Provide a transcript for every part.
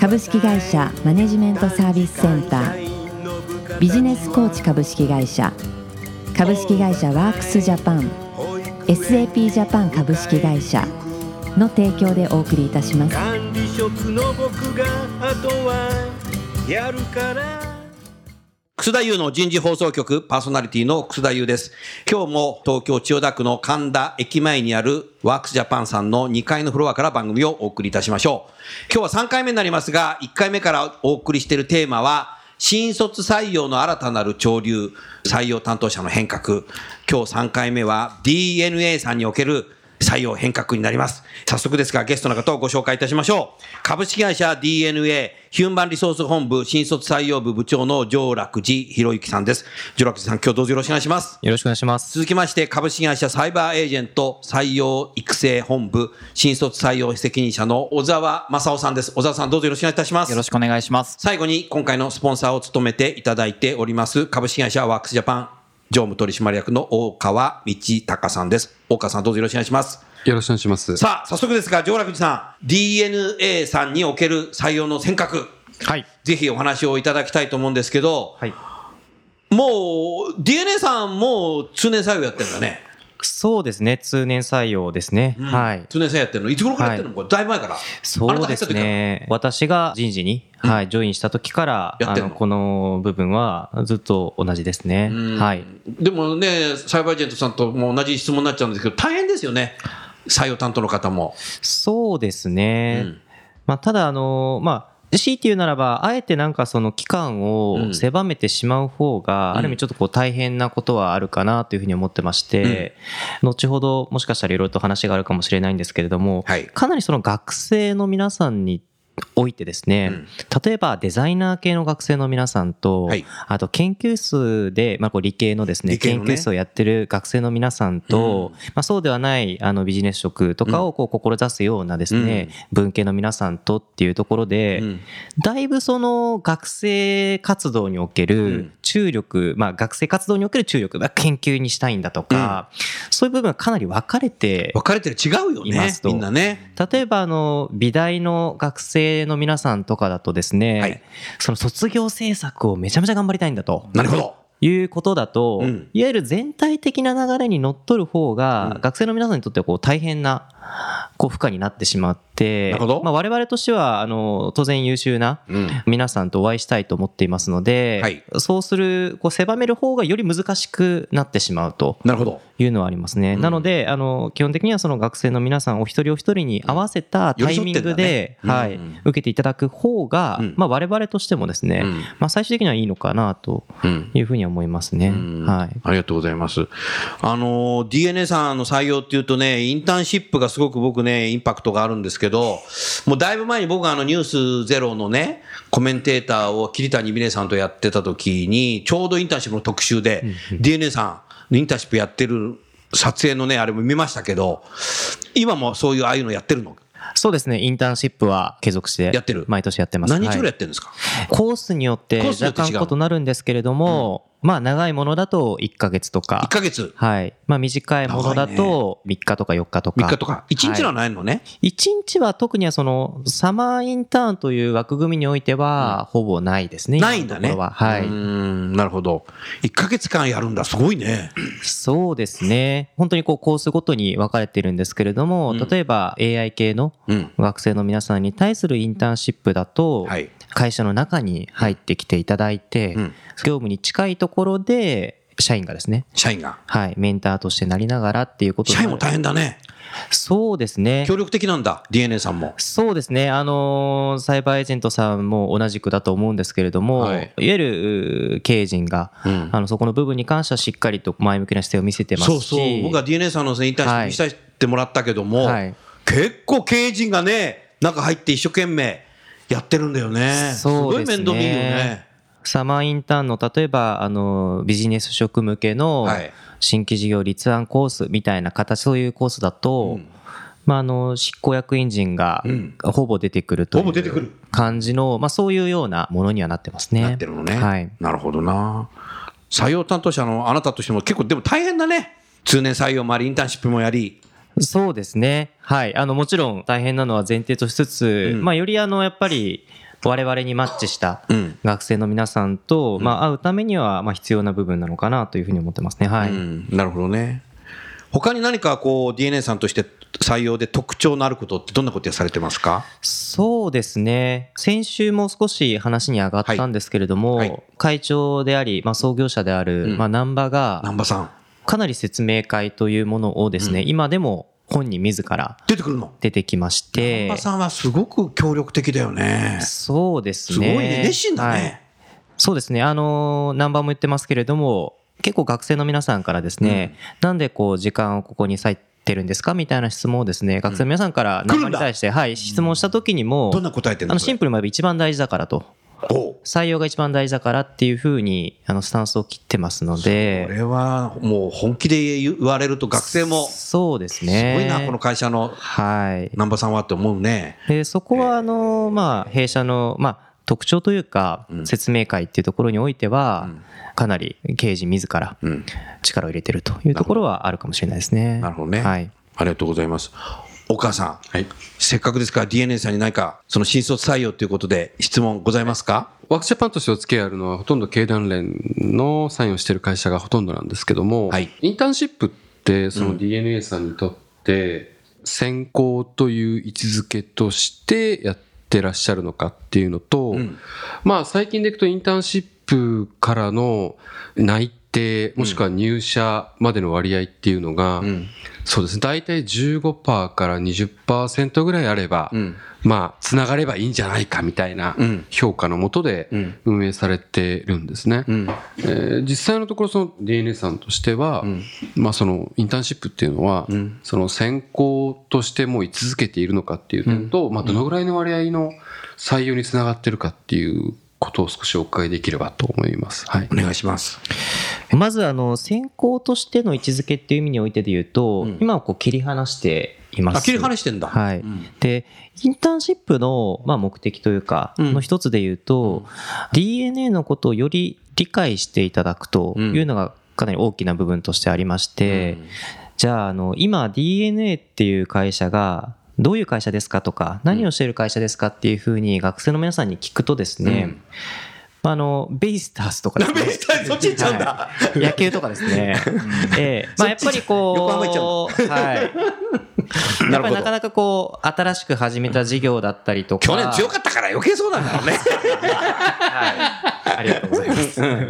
株式会社マネジメントサービスセンター。ビジネスコーチ株式会社。株式会社ワークスジャパン。SAP ジャパン株式会社。の提供でお送りいたします。管理職の僕があとはやるから。楠田優の人事放送局パーソナリティの楠田優です。今日も東京千代田区の神田駅前にあるワークスジャパンさんの2階のフロアから番組をお送りいたしましょう。今日は3回目になりますが、1回目からお送りしているテーマは、新卒採用の新たなる潮流、採用担当者の変革。今日3回目は DNA さんにおける採用変革になります。早速ですが、ゲストの方をご紹介いたしましょう。株式会社 DNA ヒューマンリソース本部新卒採用部部長の上楽寺博之さんです。上楽寺さん、今日どうぞよろしくお願いします。よろしくお願いします。続きまして、株式会社サイバーエージェント採用育成本部新卒採用責任者の小沢正夫さんです。小沢さん、どうぞよろしくお願いいたします。よろしくお願いします。最後に今回のスポンサーを務めていただいております株式会社ワークスジャパン常務取締役の大川道隆さんです。大川さんどうぞよろしくお願いします。よろしくお願いします。さあ、早速ですが、上楽寺さん、DNA さんにおける採用の選択、はい。ぜひお話をいただきたいと思うんですけど、はい。もう DNA さんも通年採用やってるんだね。そうですね。通年採用ですね。はい。通年採用やってるの？いつ頃からやってるの、これだいぶ前から？そうですね。私が人事に、はい、ジョインした時から、やってんの？あの、この部分はずっと同じですね。はい。でもね、サイバーエージェントさんとも同じ質問になっちゃうんですけど、大変ですよね。採用担当の方も。そうですね。うんまあ、ただ、あの、まあ、強いて言うならば、あえてなんかその期間を狭めてしまう方が、ある意味ちょっとこう大変なことはあるかなというふうに思ってまして、後ほどもしかしたらいろいろと話があるかもしれないんですけれども、はい。かなりその学生の皆さんにおいてですね、うん。例えばデザイナー系の学生の皆さんと、はい。あと研究室で、まあ、こう理系のですねね。研究室をやってる学生の皆さんと、まあ、そうではないあのビジネス職とかをこう志すようなですね、文系の皆さんとっていうところで、うん。だいぶその学生活動におけうん。る注力、まあ学生活動における注力、まあ研究にしたいんだとか、そういう部分がかなり分かれて分かれてる違うよねみんなね。例えばあの美大の学生の皆さんとかだとですね、はいその卒業制作をめちゃめちゃ頑張りたいんだと。なるほど。いうことだと、うん。いわゆる全体的な流れにのっとる方が、うん。学生の皆さんにとってはこう大変なこう負荷になってしまってなるほど。まあ、我々としてはあの当然優秀なうん。皆さんとお会いしたいと思っていますので、はい。そうするこう狭める方がより難しくなってしまうと。なるほど。いうのはありますね。うんなので、あの、基本的にはその学生の皆さんお一人お一人に合わせたタイミングで、はい寄り添ってんうん、受けていただく方がうん、まあ我々としてもですねうん、まあ最終的にはいいのかなとうんいうふうには思いますね。うんはい。ありがとうございます。あの、DNA さんの採用っていうとね、インターンシップがすごく僕ね、インパクトがあるんですけど、もうだいぶ前に僕があのニュースゼロのね、コメンテーターを桐谷美玲さんとやってた時に、ちょうどインターンシップの特集で、DNA さんのインターンシップやってる撮影のね、あれも見ましたけど、今もそういうああいうのやってるの？そうですね、インターンシップは継続して、やってる？毎年やってます。何日ぐらいやはいってるんですか、コースによってコースによって若干異なるんですけれども、まあ長いものだと1ヶ月とか ?1。ヶ月はい。まあ短いものだと3日とか4日とか。3日とか。1日のはないのね？一日は特にはそのサマーインターンという枠組みにおいてはほぼないですね。ないんだね。はい。ん、なるほど。1ヶ月間やるんだ。すごいね。そうですね。本当にこうコースごとに分かれてるんですけれども、うん例えば AI 系のうん。学生の皆さんに対するインターンシップだと、はい。会社の中に入ってきていただいて、うん業務に近いところで社員がですね、社員が。はい、メンターとしてなりながらっていうことで社員も大変だね。そうですね。協力的なんだ。DNA さんも。そうですね、あのーサイバーエージェントさんも同じくだと思うんですけれども、はいい、わゆる経営陣が、うんあのそこの部分に関してはしっかりと前向きな姿勢を見せてますし、そうそう。僕は DNA さんのインターンシップ見させてもらったけども、はい結構経営陣がね、中入って一生懸命やってるんだよね。すそうですねごい面倒見いいよね。サマーインターンの例えばあのビジネス職向けのはい新規事業立案コースみたいな形そういうコースだと、うんまあ、あの執行役員陣がうんほぼ出てくるという感じの、まあ、そういうようなものにはなってますね。なってるのね。はいなるほどな。採用担当者のあなたとしても結構でも大変だね。通年採用もあり、インターンシップもやり。そうですね。はい。あの、もちろん大変なのは前提としつつ、うんまあ、よりあの、やっぱり、我々にマッチしたうん学生の皆さんと、まあ、会うためには、まあ、必要な部分なのかなというふうに思ってますね。はい。うん、なるほどね。他に何かこう DNA さんとして採用で特徴のあることってどんなことをされてますか？そうですね。先週も少し話に上がったんですけれども、はいはい会長であり、まあ、創業者である、うんまあ、南波が、南波さん。かなり説明会というものをですね、うん今でも本人自ら出てくるの？出てきまして、南波さんはすごく協力的だよね。そうですすごいね。ね。熱心だはいね。そうですね。あのー、ナンバーも言ってますけれども、結構学生の皆さんからですね、なんでこう時間をここに割いてるんですか？みたいな質問をですね、学生の皆さんからナンバーに対して、はい、質問した時にもどん、な答えてるの？あのシンプルに言えば一番大事だからと。採用が一番大事だからっていうふうにあのスタンスを切ってますのこで、れはもう本気で言われると学生もすそうですね。ごいな、この会社のはい。南波さんはって思うね。でそこはあの、まあ、弊社の、まあ、特徴というかうん説明会っていうところにおいては、うんかなり刑事自らうん。力を入れてるというところはあるかもしれないですね。なるほどね。はい。ありがとうございます。お母さん、せっかくですから DNA さんに何かその新卒採用ということで質問ございますか？ワークジャパンとしてお付き合いあるのはほとんど経団連のサインをしている会社がほとんどなんですけども、はい。インターンシップってそうん。の DNA さんにとって選考という位置づけとしてやってらっしゃるのかっていうのと、うん。まあ最近でいくとインターンシップからの内定もしくは入社までの割合っていうのが、うん。そうですね大体15%から20%ぐらいあれば、うん。まあ、つながればいいんじゃないかみたいなうん評価のもとでうん運営されてるんですね。うん。えー実際のところ、その DNA さんとしては、んまあ、そのインターンシップっていうのは、んその選考としてもう居続けているのかっていう点と、まあ、どのぐらいの割合の採用につながってるかっていうことを少しお伺いできればと思います。はいお。願いします。まず、あの、選考としての位置づけっていう意味においてで言うと、うん今はこう切り離しています。あ、切り離してんだ。はいうんで、インターンシップの、まあ、目的というか、うんの一つで言うと、DNA のことをより理解していただくというのがかなり大きな部分としてありまして、じゃあ、あの、今 DNA っていう会社が、どういう会社ですかとか、何をしている会社ですかっていうふうに学生の皆さんに聞くとですね、あの、ベイスターズとかですね。ベイスターズそっち行っちゃうんだはい野球とかですね。ええまあやっぱりこう、はい。やっぱりなかなかこう、新しく始めた事業だったりとか。去年強かったから余計そうなんだろうね。はい。ありがとうございます。やっ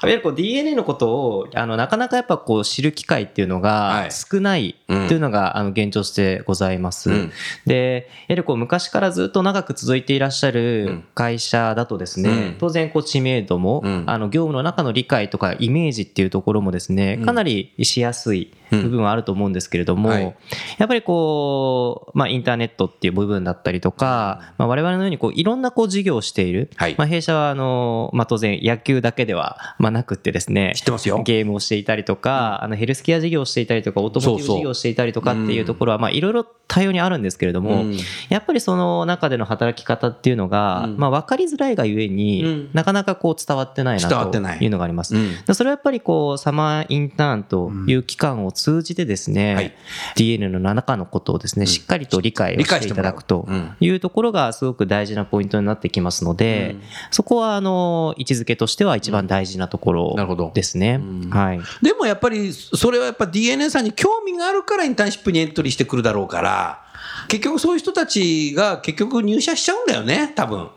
ぱりこう DNA のことを、あの、なかなかやっぱこう知る機会っていうのはいが少ないっていうのが、あの、現状としてございます。うんで、やはりこう昔からずっと長く続いていらっしゃうるん会社だとですね、うん当然こう知名度も、うん。あの、業務の中の理解とかイメージっていうところもですね、かなりしやすい部分はあると思うんですけれども、はい。やっぱりこう、まあ、インターネットっていう部分だったりとか、まあ、我々のようにこういろんなこう事業をしている、はい。まあ、弊社はあの、まあ、当然野球だけでは、まあ、なくってですね知ってますよ。ゲームをしていたりとか、あのヘルスケア事業をしていたりとかオートモーティブ事業をしていたりとかっていうところはまあいろいろ多様にあるんですけれども、うん。やっぱりその中での働き方っていうのが、うん。まあ、分かりづらいがゆえに、うん。なかなかこう伝わってないな伝わってない。というのがあります。うん。でそれはやっぱりこうサマーインターンという期間を通じてですね、はい。DNA の中のことをですね、しっかりと理解をししていただくとうん。いうところがすごく大事なポイントになってきますので、そこはあの位置づけとしては一番大事なところなるほど。ですね。うん。はい。でもやっぱりそれはやっぱ DNA さんに興味があるからインターンシップにエントリーしてくるだろうから結局そういう人たちが結局入社しちゃうんだよね多分。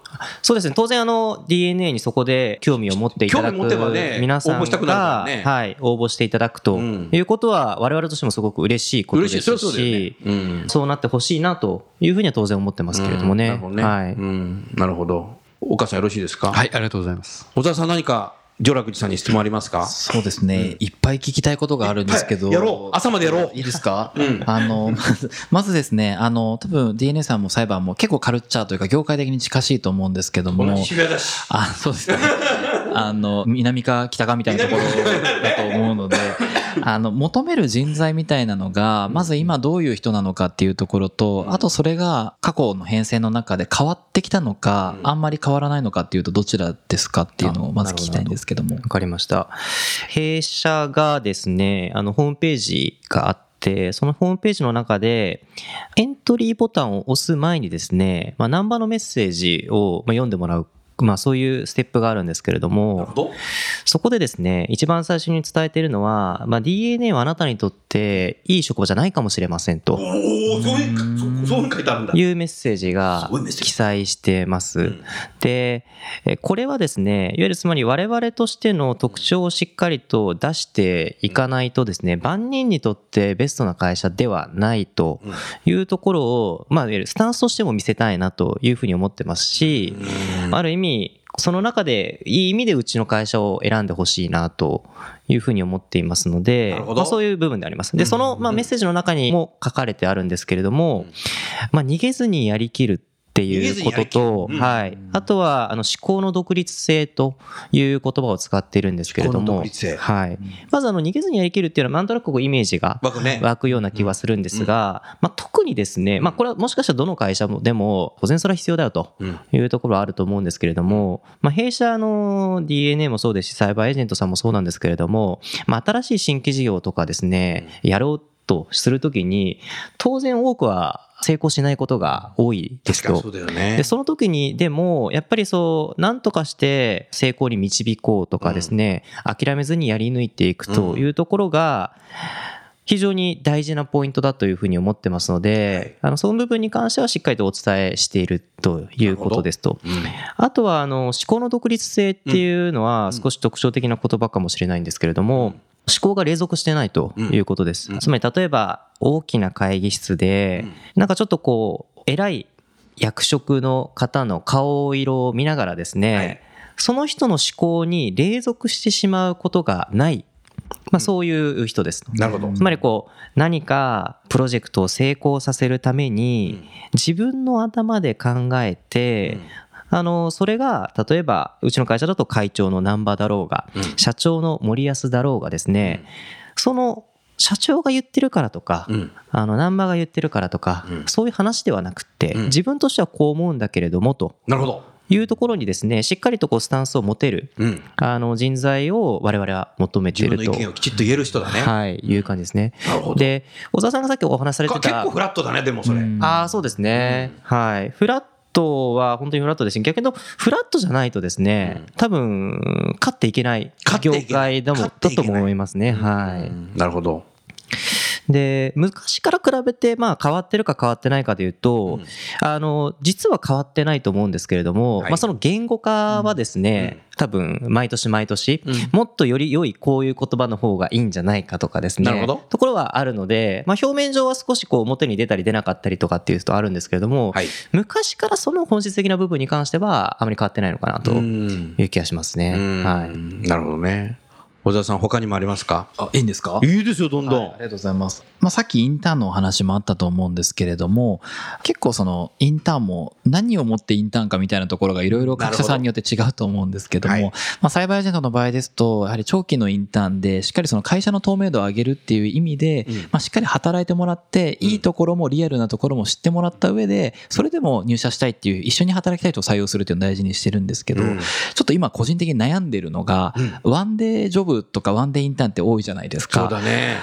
そうですね。当然あの DNA にそこで興味を持っていただく興味持てばね皆さん応募したくなるからが、ね。はい、応募していただくとうん。いうことは我々としてもすごく嬉しいことですし、嬉しい。そうね。うん。そうなってほしいなというふうには当然思ってますけれどもね。なるほどね、はい。うん、なるほど。岡さんよろしいですか、はい、ありがとうございます。小沢さん何か上楽寺さんに質問ありますか？そうですね、いっぱい聞きたいことがあるんですけど、はい。やろう。朝までやろう。いいですか、うん。あのまず まずですねあの多分 DNA さんも裁判も結構カルチャーというか業界的に近しいと思うんですけども。あそうですね。あの南か北かみたいなところだと思うのであの求める人材みたいなのがまず今どういう人なのかっていうところとあとそれが過去の変遷の中で変わってきたのかあんまり変わらないのかっていうとどちらですかっていうのをまず聞きたいんですけども。わかりました。弊社がですね、あの、ホームページがあって、そのホームページの中で、エントリーボタンを押す前にですね、まあ、ナンバーのメッセージをまあ読んでもらう。まあそういうステップがあるんですけれども、そこでですね、一番最初に伝えているのは、まあ、DNA はあなたにとっていい職場じゃないかもしれませんと。おお、そういう、そそう書いてあるんだ。いうメッセージが記載してます。ん。で、えこれはですね、いわゆるつまり我々としての特徴をしっかりと出していかないとですね、万人にとってベストな会社ではないというところを、まあ、いわゆるスタンスとしても見せたいなというふうに思ってますし、ある意味、その中でいい意味でうちの会社を選んでほしいなというふうに思っていますのでまあ、そういう部分であります。で、その、まあ、メッセージの中にも書かれてあるんですけれども、まあ、逃げずにやりきるっていうことと、うん。はい。あとは、あの、思考の独立性という言葉を使っているんですけれども、はい。まず、あの、逃げずにやりきるっていうのは、なんとなくこうイメージが湧くような気はするんですが、まあ、特にですね、まあ、これはもしかしたらどの会社もでも、当然それは必要だよとうん。いうところはあると思うんですけれども、まあ、弊社の DNA もそうですし、サイバーエージェントさんもそうなんですけれども、まあ、新しい新規事業とかですね、やろうとするときに、当然多くは成功しないことが多いですと。そう。だよね。で、。その時に、でも、やっぱりそう、なんとかして成功に導こうとかですね、諦めずにやり抜いていくというところが、非常に大事なポイントだというふうに思ってますので、あの、その部分に関してはしっかりとお伝えしているということですと。あとは、あの、思考の独立性っていうのは少し特徴的な言葉かもしれないんですけれども、思考が隷属してないということです。つまり、例えば、大きな会議室で、なんかちょっとこう、偉い役職の方の顔色を見ながらですね、はい。その人の思考に隷属してしまうことがない、まあ、そういう人です。なるほど。つまりこう何かプロジェクトを成功させるために自分の頭で考えて、あのそれが例えばうちの会社だと会長の難波だろうが、社長の森安だろうがですね、その社長が言ってるからとか、うんあの難波が言ってるからとか、うんそういう話ではなくって、うん自分としてはこう思うんだけれどもとなるほど。いうところにですねしっかりとこうスタンスを持てるうん。あの人材を我々は求めて自いると。分の意見をきちっと言える人だね。はい、いう感じですね。なるほど。で、小沢さんがさっきお話しされてかた。結構フラットだね、でもそれ。うんああ、そうですね。はい。フラットは本当にフラットですし、逆にフラットじゃないとですね、多分、勝っていけない業界だもだと思いますね。はい。なるほど。で、昔から比べて、まあ、変わってるか変わってないかでいうと、あの、実は変わってないと思うんですけれども、はい。まあ、その言語化はですね、多分、毎年毎年、もっとより良いこういう言葉の方がいいんじゃないかとかですね、なるほど。ところはあるので、まあ、表面上は少しこう表に出たり出なかったりとかっていうとあるんですけれども、はい。昔からその本質的な部分に関しては、あまり変わってないのかなとうん。いう気がしますね。はい。なるほどね。小沢さん、他にもありますか？あいいんですか？いいですよ、どんどん。はいありがとうございます。まあ、さっきインターンのお話もあったと思うんですけれども、結構そのインターンも何をもってインターンかみたいなところがいろいろ各社さんによって違うと思うんですけども、まあ、サイバーエージェントの場合ですと、やはり長期のインターンでしっかりその会社の透明度を上げるっていう意味で、うん。まあ、しっかり働いてもらって、いいところもリアルなところも知ってもらった上で、それでも入社したいっていう、一緒に働きたいと採用するっていうのを大事にしてるんですけど、うん。ちょっと今個人的に悩んでるのが、ワンデージョブとかワンデーインターンって多いじゃないですか。そうだね。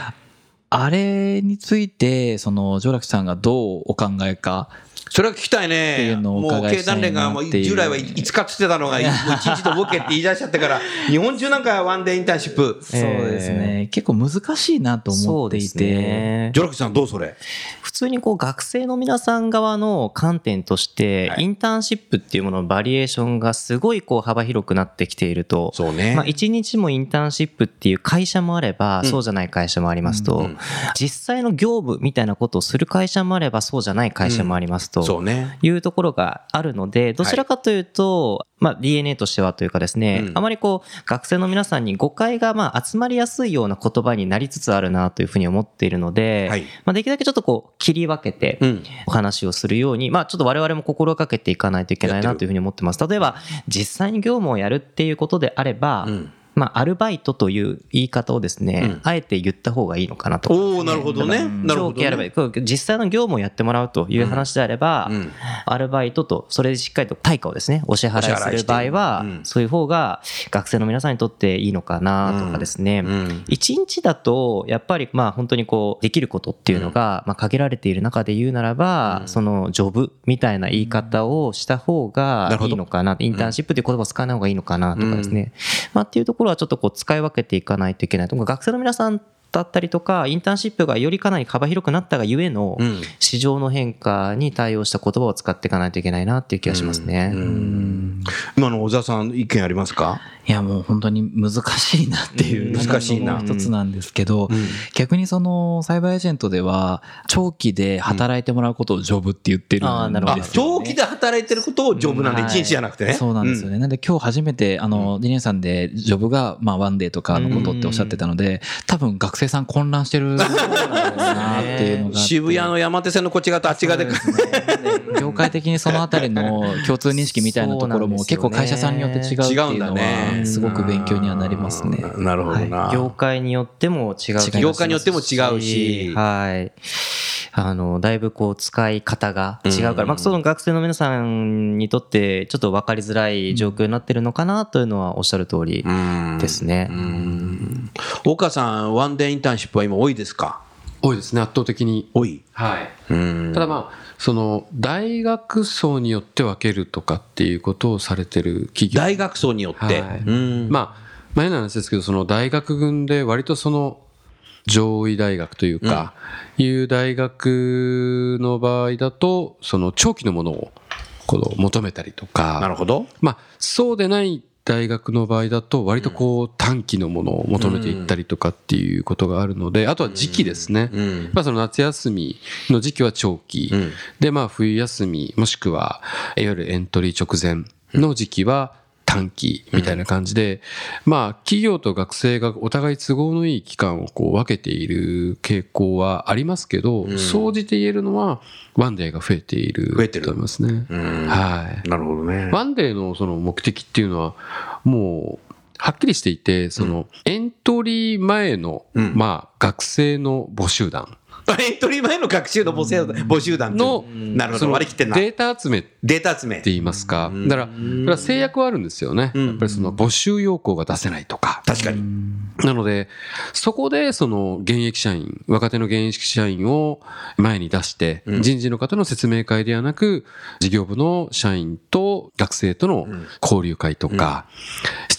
あれについて、その、上楽さんがどうお考えか。それは聞きたいっていね。うのをおもう伺いしたい経団連が従来は5日っつってたのが、もう1日とボケって言い出しちゃってから、日本中なんかワンデーインターンシップ。そうですね。結構難しいなと思っていて。ねジョラクさんどうそれ？普通にこう学生の皆さん側の観点として、はいインターンシップっていうもののバリエーションがすごいこう幅広くなってきていると。そうね。まあ、一日もインターンシップっていう会社もあれば、うんそうじゃない会社もありますと、うん実際の業務みたいなことをする会社もあれば、そうじゃない会社もありますそとうね。いうところがあるので、どちらかというと、まあ DNA としてはというかですね、うんあまりこう学生の皆さんに誤解がまあ集まりやすいような言葉になりつつあるなというふうに思っているので、はい。まあできるだけちょっとこう切り分けてうん。お話をするように、まあちょっと我々も心がけていかないといけないなというふうに思ってます。例えば実際に業務をやるっていうことであれば、うんまあアルバイトという言い方をですね、うん。あえて言った方がいいのかなと。おおなるほどね。うんなるほど、長期やればいいね。こう実際の業務をやってもらうという話であれば、うん。アルバイトとそれでしっかりと対価をですねお支払いする場合は、そういう方が学生の皆さんにとっていいのかなとかですね、うん。一日だとやっぱりまあ本当にこうできることっていうのがまあ限られている中で言うならば、うん。そのジョブみたいな言い方をした方がいいのかな。インターンシップという言葉を使わない方がいいのかなとかですね、まあっていうところはちょっとこう使い分けていかないといけないと。学生の皆さんだったりとかインターンシップがよりかなり幅広くなったがゆえのうん。市場の変化に対応した言葉を使っていかないといけないなっていう気がしますね。うん。うん。今の小沢さん意見ありますか？いやもう本当に難しいなっていううん。難しいな。一つなんですけど、うん。逆にそのサイバーエージェントでは長期で働いてもらうことをジョブって言ってるあーなるほど。んですよ、ね。長期で働いてることをジョブなんでうん一日じゃなくてね。そうなんですよね。なん。で今日初めて、あの、ディネンさんで、ジョブが、まあ、ワンデーとかのことっておっしゃってたので、多分学生さん混乱してる なっていうのが。渋谷の山手線のこっち側とあっち側で。業界的にそのあたりの共通認識みたいなところも結構会社さんによって違うっていうの違うんだねは、すごく勉強にはなりますね。うんなるほどな。業界によっても違う業界によっても違うしはい。あの、だいぶこう使い方が違うから、うんまあその学生の皆さんにとってちょっと分かりづらい状況になってるのかなというのはおっしゃる通りうんですね。うん岡さん、ワンデーインターンシップは今多いですか？多いですね、圧倒的に。多い。はい。うんただまあ、その、大学層によって分けるとかっていうことをされてる企業。大学層によって。はいうんまあ、前の話ですけど、その大学群で割とその上位大学というか、いう大学の場合だと、その長期のものをこう求めたりとか、なるほど。まあ、そうでない大学の場合だと、割とこう短期のものを求めていったりとかっていうことがあるので、あとは時期ですね。うん。まあ、その夏休みの時期は長期、うん。で、まあ、冬休み、もしくは、いわゆるエントリー直前の時期は短期みたいな感じで、まあ、企業と学生がお互い都合のいい期間をこう分けている傾向はありますけど、ん総じて言えるのは、ワンデーが増えている増えてると思いますね。うんはい。なるほどね。ワンデーのその目的っていうのは、もう、はっきりしていて、その、エントリー前の、うんまあ、学生の募集団エントリー前の学習の募集募集団の、なるほど、割り切ってんな。データ集めってデータ集め。言いますか。うんだから、それは制約はあるんですよね。うんやっぱりその募集要項が出せないとか。確かに。なので、そこでその現役社員、若手の現役社員を前に出して、うん人事の方の説明会ではなく、事業部の社員と学生とのうん交流会とか、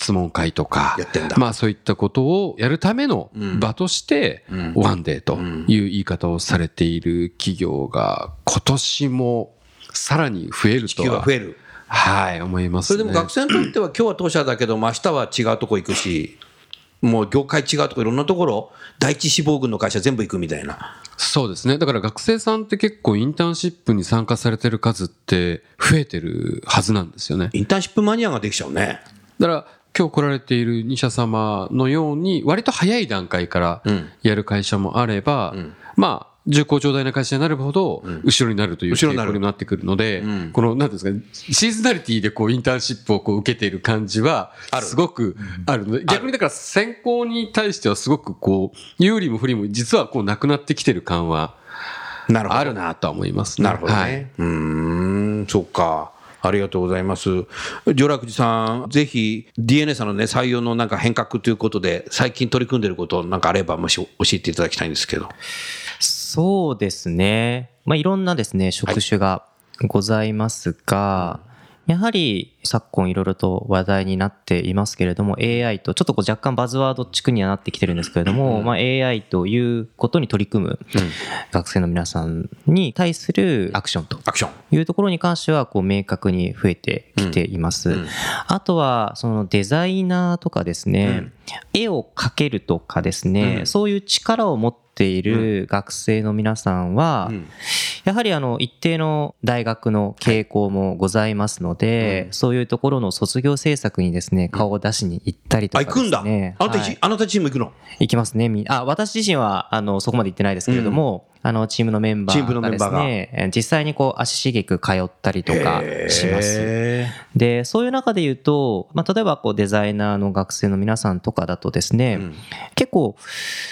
質問会とかやってんだ、まあそういったことをやるためのうん場としてうん、ワンデーという言い方をされている企業が今年もさらに増える地とは球が増える。はい、思いますね。それでも学生にとっては今日は当社だけども明日は違うとこ行くし、もう業界違うとこいろんなところ、第一志望軍の会社全部行くみたいな。そうですね。だから学生さんって結構インターンシップに参加されてる数って増えてるはずなんですよね。インターンシップマニアができちゃうね。だから今日来られている2社様のように割と早い段階からうんやる会社もあれば、んまあ、重厚長大な会社になるほど、後ろになるという後ろになる傾向にもなってくるので、うんこの、なんですか、シーズナリティでこう、インターンシップをこう受けている感じは、すごくあるので、逆にだから選考に対してはすごくこう、有利も不利も実はこう、なくなってきてる感は、なるほど。あるなとは思いますね。なるほどね。はいうーん、そっか。ありがとうございます。上楽寺さん、ぜひ DNA さんのね、採用のなんか変革ということで、最近取り組んでることなんかあれば、もし教えていただきたいんですけど。そうですね。まあ、いろんなですね、職種がございますが、やはり昨今いろいろと話題になっていますけれども AI とちょっとこう若干バズワード地区にはなってきてるんですけれども、まあ、AI ということに取り組む学生の皆さんに対するアクションと。いうところに関してはこう明確に増えてきています。あとはそのデザイナーとかですね、絵を描けるとかですね、うん。そういう力を持っている学生の皆さんは、うんやはりあの一定の大学の傾向もございますので、そういうところの卒業制作にですね、顔を出しに行ったりとあ、か行くんだ。あなた、はいあなたチーム行くの？行きますね。みあ、私自身は、あの、そこまで行ってないですけれども、あの、チームのメンバチームのーがですメンバーが。ね、え実際にこう、足しげく通ったりとかします。へで、そういう中で言うと、まあ、例えばこう、デザイナーの学生の皆さんとかだとですね、うん。結構、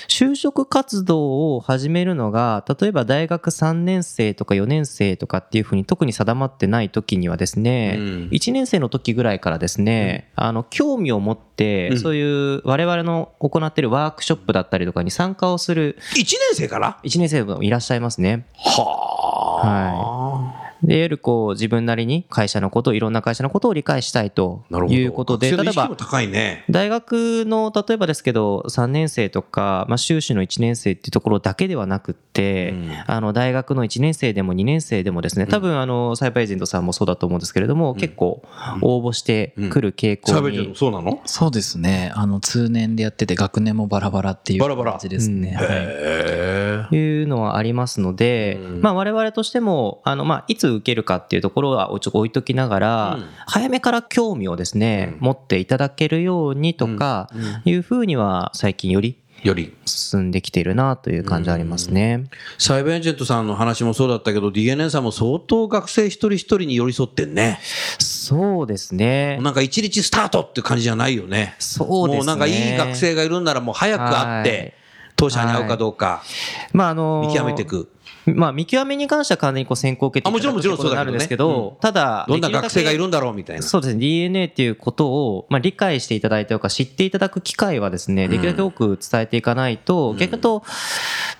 就職活動を始めるのが、例えば大学3年生とか4年生とかっていうふうに特に定まってない時にはですね、うん。1年生の時ぐらいからですね、あの、興味を持って、うん。そういう我々の行っているワークショップだったりとかに参加をする。1年生から？1年生もいらっしゃいますね。はあ。で、いわゆるこう、自分なりに会社のこと、いろんな会社のことを理解したいとなるほど。いうことで、例えば。大学の例えばですけど3年生とか、まあ、修士の1年生っていうところだけではなくって、うん。あの大学の1年生でも2年生でもですね多分あのサイバーエージェントさんもそうだと思うんですけれども、結構応募してくる傾向サーベージェンにトそうなの？そうですね。あの、通年でやってて、学年もバラバラっていうバラバラ。感じですね。はいへえ。いうのはありますので、うん。まあ、我々としてもあの、まあ、いつ受けるかっていうところはちょっと置いときながら、うん早めから興味をですね、うん持っていただけるようにとかいうふうには最近よりより。進んできているなという感じはありますね。サイバーエージェントさんの話もそうだったけど、DNA さんも相当学生一人一人に寄り添ってんね。そうですね。なんか一日スタートって感じじゃないよね。そうですね。もうなんかいい学生がいるんならもう早く会っはいて、当社に会うかどうかまああのー見極めていく。まあ見極めに関しては完全にこう先行を受けていただくことになるんですけど、ただ、どんな学生がいるんんだろうみたいな。そうですね、DNA っていうことを、まあ、理解していただいたとか知っていただく機会はですね、できるだけ多く伝えていかないと、逆と、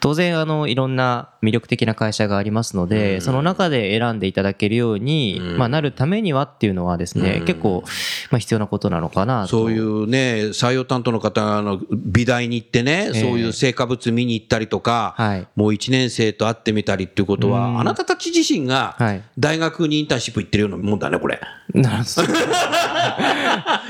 当然、あの、いろんな魅力的な会社がありますので、その中で選んでいただけるように、うん。まあ、なるためにはっていうのはですね、うん。結構、まあ、必要なことなのかなと。そういうね、採用担当の方があの美大に行ってね、ええ。そういう成果物見に行ったりとか、はい。もう1年生と会ってみたりっていうことは、うんあなたたち自身がはい大学にインターンシップ行ってるようなもんだね、これ。なるほど逆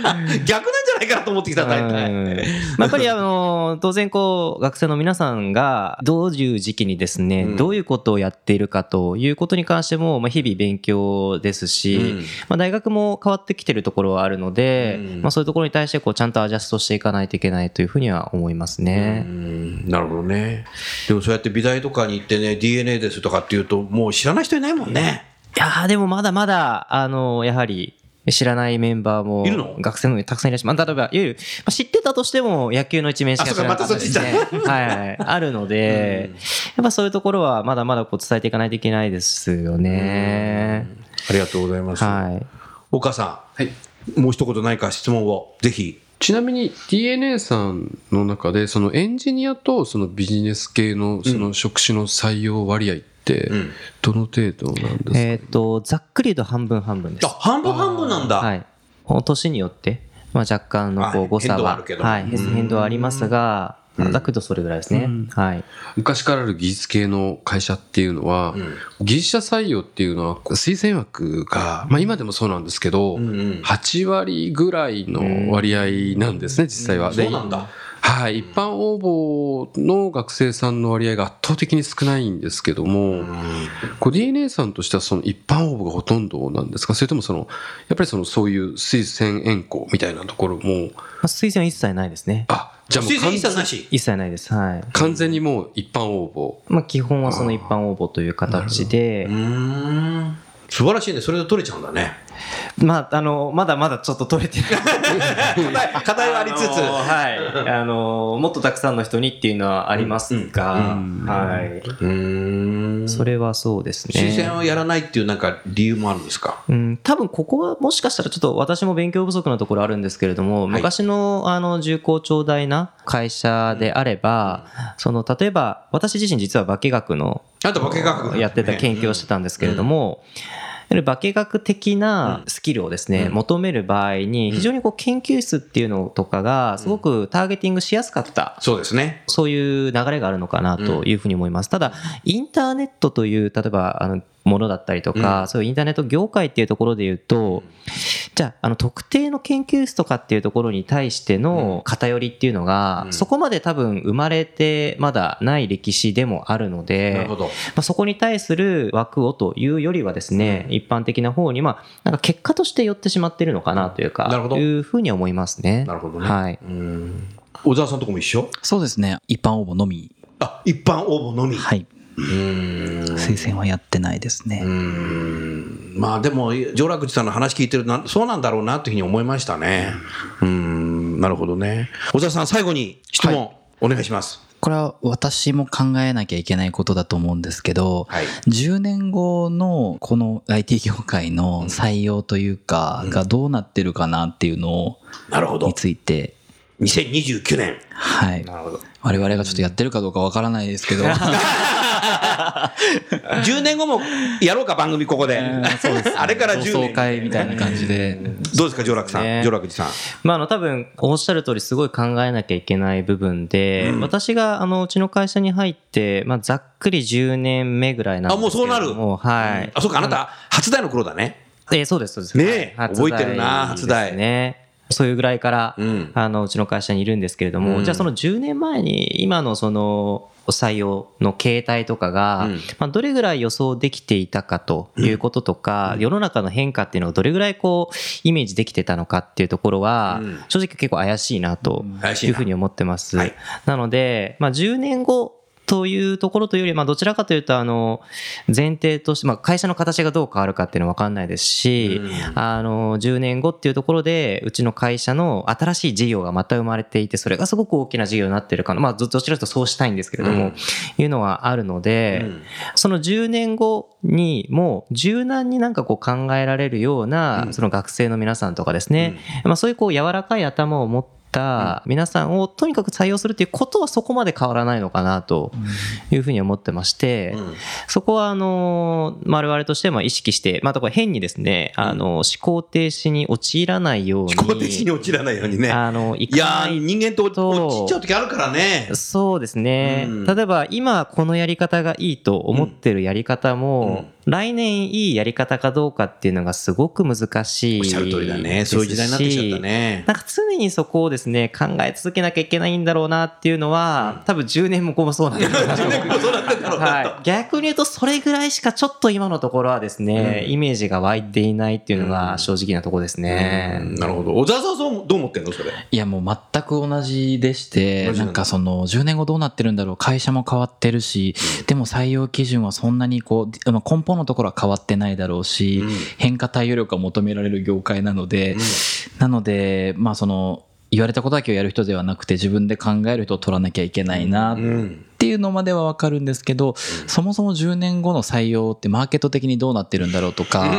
なんじゃないかなと思ってきた、大うん体。まあやっぱりあの当然こう学生の皆さんがどういう時期にですね、うんどういうことをやっているかということに関してもまあ日々勉強ですし、うんまあ、大学も変わってきてるところはあるので、うんまあ、そういうところに対してこうちゃんとアジャストしていかないといけないというふうには思いますうね。んなるほどね。でもそうやって美大とかに行ってね、DNA ですとかっていうと、もう知らない人いないもんね。いやーでもまだまだあのやはり知らないメンバーもいるの？学生のたくさんいらっしゃる。まあ、例えば、いわゆる、まあ知ってたとしても野球の一面しか知らなかったですねあそう。はいはい。あるので、やっぱそういうところはまだまだこう伝えていかないといけないですよね。ありがとうございます。はい。岡さはい。ん、もう一言何か質問を、ぜひ。ちなみに DNA さんの中でそのエンジニアとそのビジネス系のその職種の採用割合ってうん。どの程度なんですか、えっ、と、ざっくり言うと半分半分です。あ、。半分半分なんだ。はい。この年によって、まあ、若干のこはいう誤差は変動はあるけ、ど。はい、うん。変動はありますが、ざっくりとそれぐらいですね。はい。昔からある技術系の会社っていうのは、技術者採用っていうのは推薦枠が、まあ今でもそうなんですけど、うんうん。8割ぐらいの割合なんですね、実際は。でそうなんだ。はい、一般応募の学生さんの割合が圧倒的に少ないんですけども、こう DNA さんとしてはその一般応募がほとんどなんですか？それともその、やっぱりそのそういう推薦援交みたいなところも、まあ、推薦は一切ないですね。あ、じゃあもう完全一切なし。一切ないです。はい。完全にもう一般応募。まあ、基本はその一般応募という形でう、ーん。素晴らしいね。それで取れちゃうんだね。まあ、あの、まだまだちょっと取れてない。課題はありつつ。あのはい。あの、もっとたくさんの人にっていうのはありますが、はい。うーん。それはそうですね。推薦をやらないっていうなんか理由もあるんですか？うん、多分ここはもしかしたらちょっと私も勉強不足なところあるんですけれども、い昔のあの重厚長大な会社であれば、その例えば私自身実は化学のあんた化学やってた研究をしてたんですけれども、いわゆる化学的なスキルをですね、うん。求める場合に非常にこう研究室っていうのとかがすごくターゲティングしやすかったそうですね。そういう流れがあるのかなというふうに思います。ただ、インターネットという、例えば、あの、ものだったりとか、そういうインターネット業界っていうところで言うと、じゃあ、あの、特定の研究室とかっていうところに対しての偏りっていうのが、うんそこまで多分生まれてまだない歴史でもあるので、なるほど。まあ、そこに対する枠をというよりはですね、一般的な方に、まあ、なんか結果として寄ってしまってるのかなというか、なるほどいうふうに思いますね。なるほどね。はい。うん。小沢さんとこも一緒？そうですね。一般応募のみ。あ、一般応募のみ。はい。推薦はやってないですね。うーんまあでも、上楽寺さんの話聞いてるとな、そうなんだろうなというふうに思いましたね。うーん、なるほどね。小沢さん、最後に質問、お願いします。これは私も考えなきゃいけないことだと思うんですけど、はい。10年後のこの IT 業界の採用というか、がどうなってるかなっていうのを、なるほどに。ついて、2029年。はい。なるほど。我々がちょっとやってるかどうかわからないですけど、10年後もやろうか、番組ここで。あれから10同窓年。会みたいな感じで、どうですか、上楽さん？ね上楽寺さん。まあ、あの多分おっしゃる通りすごい考えなきゃいけない部分で、私があのうちの会社に入って、まあ、ざっくり10年目ぐらいなんですあもうそうなるはい、あ、そうか、あなた、初代の頃だね。えーそうですそうですねえはい覚えてるな初代ですねそういうぐらいから、うん。あのうちの会社にいるんですけれども、うん。じゃあその10年前に今のその採用の形態とかが、うん。まあ、どれぐらい予想できていたかということとか、世の中の変化っていうのがどれぐらいこうイメージできてたのかっていうところは、うん。正直結構怪しいなというふうに思ってます。はいな。ので、まあ、10年後というところというより、まあ、どちらかというと、あの、前提として、まあ、会社の形がどう変わるかっていうのは分かんないですし、うん。あの、10年後っていうところで、うちの会社の新しい事業がまた生まれていて、それがすごく大きな事業になってるかな。まあ、どどちらかというとそうしたいんですけれども、うん。いうのはあるので、うん。その10年後にもう柔軟になんかこう考えられるような、うん。その学生の皆さんとかですね、まあそういうこう柔らかい頭を持った皆さんをとにかく採用するっていうことはそこまで変わらないのかなというふうに思ってまして、うん。そこはあの我々としてはまあ意識して、まあ、だから変にですね、あの思考停止に陥らないように思考停止に陥らないようにね。あのいいや人間って落とちちゃう時あるからね。そうですね、うん。例えば今このやり方がいいと思ってるやり方も、来年いいやり方かどうかっていうのがすごく難しいおっしゃる通りだね。そういう時代になってきちゃったね。なんか常にそこをですね考え続けなきゃいけないんだろうなっていうのは、多分10年も後もそうなんだろうな とはい、逆に言うとそれぐらいしかちょっと今のところはですね、イメージが湧いていないっていうのが正直なところですね。うんなるほど。小沢さんそうどう思ってんのそれ？いやもう全く同じでして、なんだなんかその10年後どうなってるんだろう、会社も変わってるし、でも採用基準はそんなにこう、まあ根本のところは変わってないだろうし、うん。変化対応力が求められる業界なので、なので、まあその、言われたことだけをやる人ではなくて自分で考える人を取らなきゃいけないなっうん。ていうのまではわかるんですけど、そもそも10年後の採用ってマーケット的にどうなってるんだろうとか、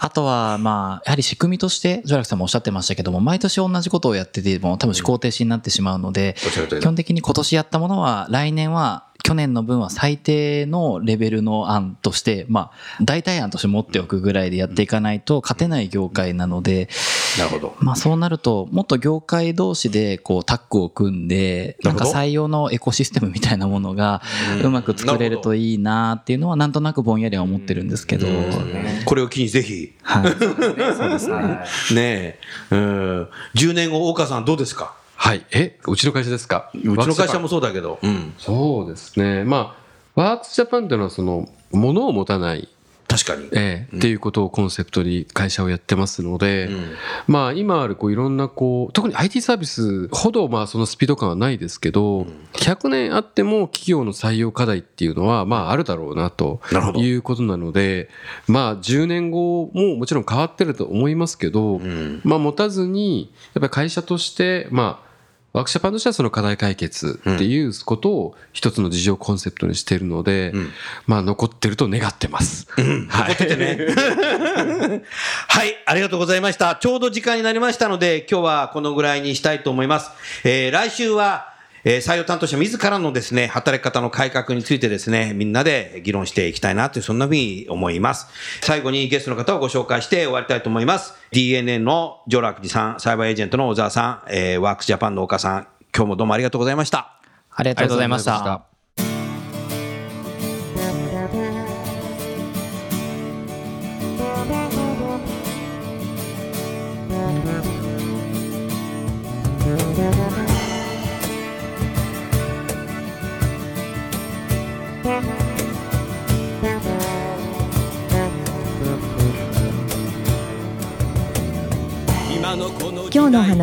あとはまあ、やはり仕組みとして、ジョラクさんもおっしゃってましたけども、毎年同じことをやってても多分思考停止になってしまうので、基本的に今年やったものは来年は去年の分は最低のレベルの案として、まあ、代替案として持っておくぐらいでやっていかないと勝てない業界なので、なるほど。まあそうなると、もっと業界同士でこうタッグを組んで、なんか採用のエコシステムみたいなものがうまく作れるといいなっていうのはなんとなくぼんやりは思ってるんですけど、これを機にぜひ。はい。そうですね。ねえ。うん。10年後、大川さんどうですか？はい。え、うちの会社ですか？うちの会社もそうだけど。うん。そうですね。まあ、ワークスジャパンというのは、その、物を持たない、確かに。ええ。っていうことをコンセプトに会社をやってますので、まあ、今ある、こう、いろんな、こう、特に IT サービスほど、まあ、そのスピード感はないですけど、100年あっても企業の採用課題っていうのは、まあ、あるだろうな、ということなので、まあ、10年後ももちろん変わってると思いますけど、ん。まあ、持たずに、やっぱり会社として、まあ、ワークシャパンとしてはその課題解決っていうことを一つの事情コンセプトにしているので、まあ残ってると願ってます。はい。はい、ありがとうございました。ちょうど時間になりましたので、今日はこのぐらいにしたいと思います。えー来週は、えー採用担当者自らのですね、働き方の改革についてですね、みんなで議論していきたいなという、そんなふうに思います。最後にゲストの方をご紹介して終わりたいと思います。DNA のジョラクさん、サイバーエージェントの小沢さん、えーワークスジャパンの岡さん、今日もどうもありがとうございました。ありがとうございました。